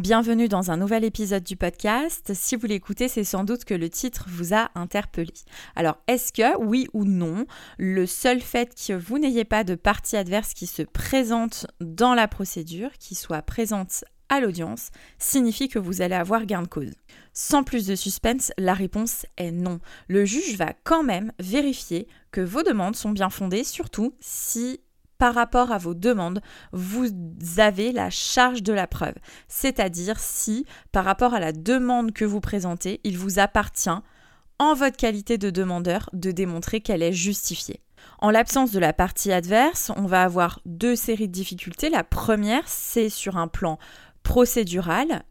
Bienvenue dans un nouvel épisode du podcast. Si vous l'écoutez, c'est sans doute que le titre vous a interpellé. Alors, est-ce que, oui ou non, le seul fait que vous n'ayez pas de partie adverse qui se présente dans la procédure, qui soit présente à l'audience, signifie que vous allez avoir gain de cause? Sans plus de suspense, la réponse est non. Le juge va quand même vérifier que vos demandes sont bien fondées, surtout si par rapport à vos demandes, vous avez la charge de la preuve. C'est-à-dire si, par rapport à la demande que vous présentez, il vous appartient, en votre qualité de demandeur, de démontrer qu'elle est justifiée. En l'absence de la partie adverse, on va avoir deux séries de difficultés. La première, c'est sur un plan procédural.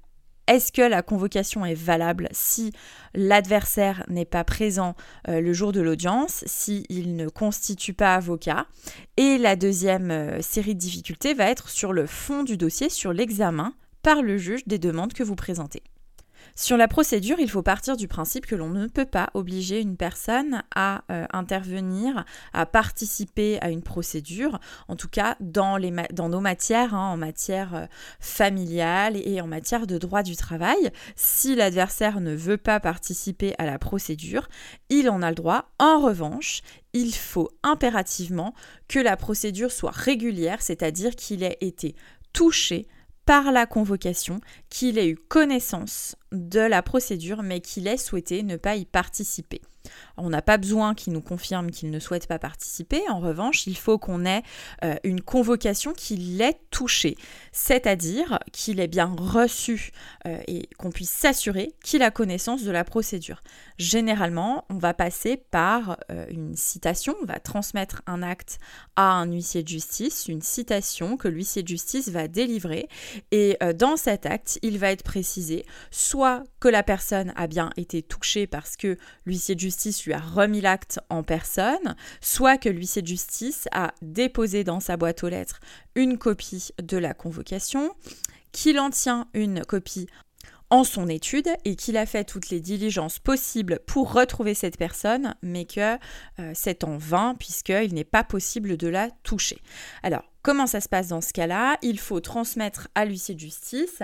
Est-ce que la convocation est valable si l'adversaire n'est pas présent euh, le jour de l'audience, s'il ne constitue pas avocat? Et la deuxième euh, série de difficultés va être sur le fond du dossier, sur l'examen par le juge des demandes que vous présentez. Sur la procédure, il faut partir du principe que l'on ne peut pas obliger une personne à euh, intervenir, à participer à une procédure, en tout cas dans, nos matières, hein, en matière euh, familiale et en matière de droit du travail. Si l'adversaire ne veut pas participer à la procédure, il en a le droit. En revanche, il faut impérativement que la procédure soit régulière, c'est-à-dire qu'il ait été touché par la convocation qu'il ait eu connaissance de la procédure mais qu'il ait souhaité ne pas y participer. On n'a pas besoin qu'il nous confirme qu'il ne souhaite pas participer. En revanche, il faut qu'on ait euh, une convocation qui l'ait touché, c'est-à-dire qu'il ait bien reçu euh, et qu'on puisse s'assurer qu'il a connaissance de la procédure. Généralement, on va passer par euh, une citation, on va transmettre un acte à un huissier de justice, une citation que l'huissier de justice va délivrer et dans cet acte, il va être précisé soit que la personne a bien été touchée parce que l'huissier de justice lui a remis l'acte en personne, soit que l'huissier de justice a déposé dans sa boîte aux lettres une copie de la convocation, qu'il en tient une copie en son étude et qu'il a fait toutes les diligences possibles pour retrouver cette personne, mais que euh, c'est en vain puisqu'il n'est pas possible de la toucher. Alors, comment ça se passe dans ce cas-là? Il faut transmettre à l'huissier de justice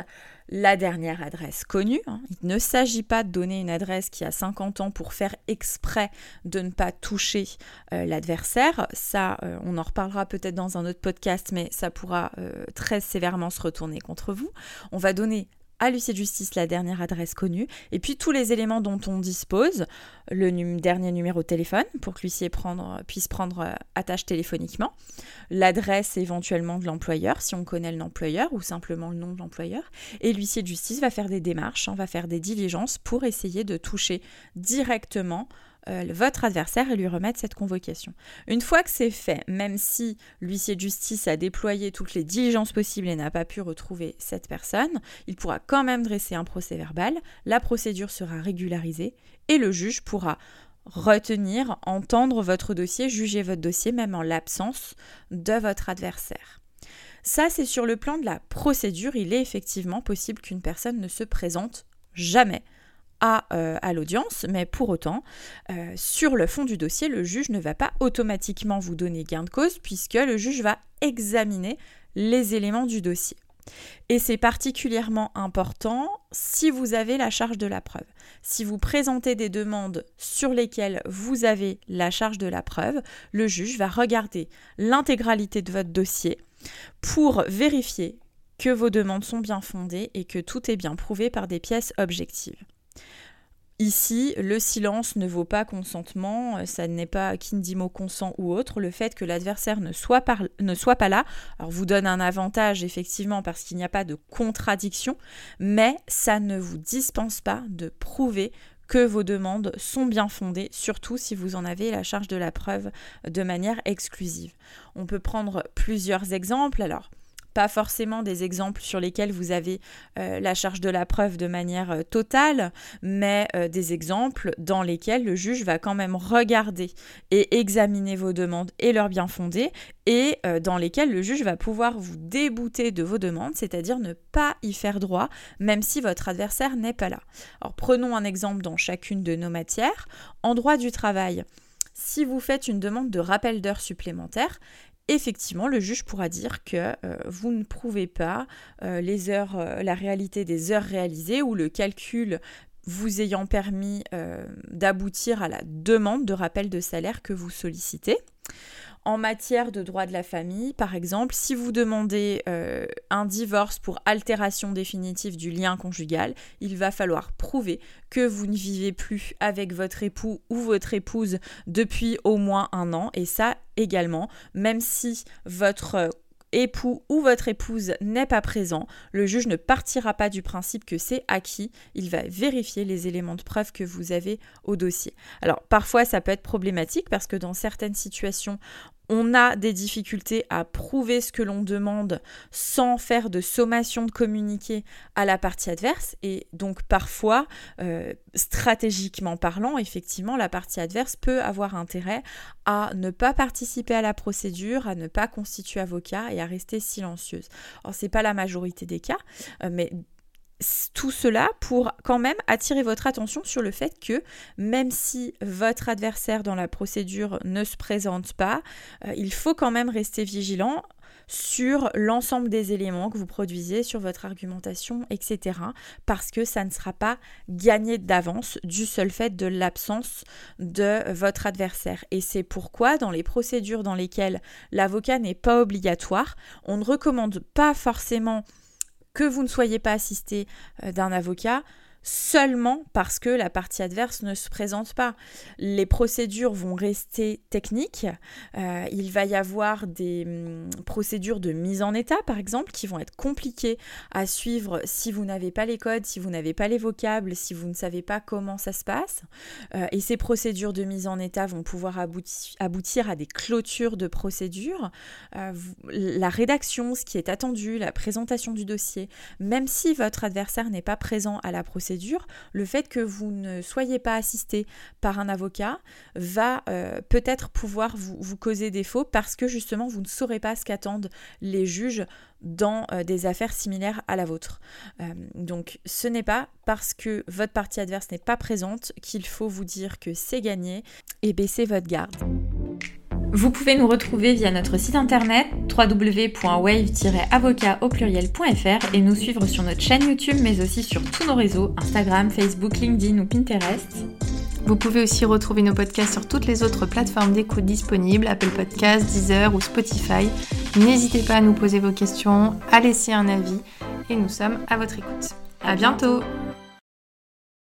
la dernière adresse connue. Hein. Il ne s'agit pas de donner une adresse qui a 50 ans pour faire exprès de ne pas toucher euh, l'adversaire. Ça, euh, on en reparlera peut-être dans un autre podcast, mais ça pourra très sévèrement se retourner contre vous. On va donner à l'huissier de justice la dernière adresse connue, et puis tous les éléments dont on dispose, le dernier numéro de téléphone pour que l'huissier puisse prendre euh, attache téléphoniquement, l'adresse éventuellement de l'employeur si on connaît l'employeur ou simplement le nom de l'employeur, et l'huissier de justice va faire des démarches, hein, va faire des diligences pour essayer de toucher directement euh, votre adversaire et lui remettre cette convocation. Une fois que c'est fait, même si l'huissier de justice a déployé toutes les diligences possibles et n'a pas pu retrouver cette personne, il pourra quand même dresser un procès verbal, la procédure sera régularisée et le juge pourra retenir, entendre votre dossier, juger votre dossier même en l'absence de votre adversaire. Ça, c'est sur le plan de la procédure. Il est effectivement possible qu'une personne ne se présente jamais euh, à, l'audience, mais pour autant, euh, sur le fond du dossier, le juge ne va pas automatiquement vous donner gain de cause puisque le juge va examiner les éléments du dossier. Et c'est particulièrement important si vous avez la charge de la preuve. Si vous présentez des demandes sur lesquelles vous avez la charge de la preuve, le juge va regarder l'intégralité de votre dossier pour vérifier que vos demandes sont bien fondées et que tout est bien prouvé par des pièces objectives. Ici, le silence ne vaut pas consentement, euh, ça n'est pas qui ne dit mot consent ou autre. Le fait que l'adversaire ne, soit pas là vous donne un avantage effectivement parce qu'il n'y a pas de contradiction, mais ça ne vous dispense pas de prouver que vos demandes sont bien fondées, surtout si vous en avez la charge de la preuve de manière exclusive. On peut prendre plusieurs exemples. Alors, pas forcément des exemples sur lesquels vous avez euh, la charge de la preuve de manière euh, totale, mais euh, des exemples dans lesquels le juge va quand même regarder et examiner vos demandes et leurs bien fondés, et dans lesquels le juge va pouvoir vous débouter de vos demandes, c'est-à-dire ne pas y faire droit, même si votre adversaire n'est pas là. Alors prenons un exemple dans chacune de nos matières. En droit du travail, si vous faites une demande de rappel d'heures supplémentaires, effectivement, le juge pourra dire que euh, vous ne prouvez pas euh, euh, la réalité des heures réalisées ou le calcul vous ayant permis d'aboutir à la demande de rappel de salaire que vous sollicitez. En matière de droit de la famille, par exemple, si vous demandez euh, un divorce pour altération définitive du lien conjugal, il va falloir prouver que vous ne vivez plus avec votre époux ou votre épouse depuis au moins un an. Et ça également, même si votre époux ou votre épouse n'est pas présent, le juge ne partira pas du principe que c'est acquis, il va vérifier les éléments de preuve que vous avez au dossier. Alors parfois ça peut être problématique parce que dans certaines situations on a des difficultés à prouver ce que l'on demande sans faire de sommation de communiquer à la partie adverse. Et donc parfois, euh, stratégiquement parlant, effectivement, la partie adverse peut avoir intérêt à ne pas participer à la procédure, à ne pas constituer avocat et à rester silencieuse. Alors n'est pas la majorité des cas, euh, mais tout cela pour quand même attirer votre attention sur le fait que même si votre adversaire dans la procédure ne se présente pas, euh, il faut quand même rester vigilant sur l'ensemble des éléments que vous produisez, sur votre argumentation, etc. Parce que ça ne sera pas gagné d'avance du seul fait de l'absence de votre adversaire. Et c'est pourquoi dans les procédures dans lesquelles l'avocat n'est pas obligatoire, on ne recommande pas forcément que vous ne soyez pas assisté euh, d'un avocat seulement parce que la partie adverse ne se présente pas. Les procédures vont rester techniques. Euh, il va y avoir des hum, procédures de mise en état, par exemple, qui vont être compliquées à suivre si vous n'avez pas les codes, si vous n'avez pas les vocables, si vous ne savez pas comment ça se passe. Euh, et ces procédures de mise en état vont pouvoir aboutir à des clôtures de procédures. Euh, la rédaction, ce qui est attendu, la présentation du dossier, même si votre adversaire n'est pas présent à la procédure, le fait que vous ne soyez pas assisté par un avocat va euh, peut-être pouvoir vous, causer défaut parce que justement vous ne saurez pas ce qu'attendent les juges dans euh, des affaires similaires à la vôtre. Euh, donc ce n'est pas parce que votre partie adverse n'est pas présente qu'il faut vous dire que c'est gagné et baisser votre garde. Vous pouvez nous retrouver via notre site internet www.wave-avocat au pluriel.fr et nous suivre sur notre chaîne YouTube mais aussi sur tous nos réseaux Instagram, Facebook, LinkedIn ou Pinterest. Vous pouvez aussi retrouver nos podcasts sur toutes les autres plateformes d'écoute disponibles, Apple Podcasts, Deezer ou Spotify. N'hésitez pas à nous poser vos questions, à laisser un avis et nous sommes à votre écoute. À bientôt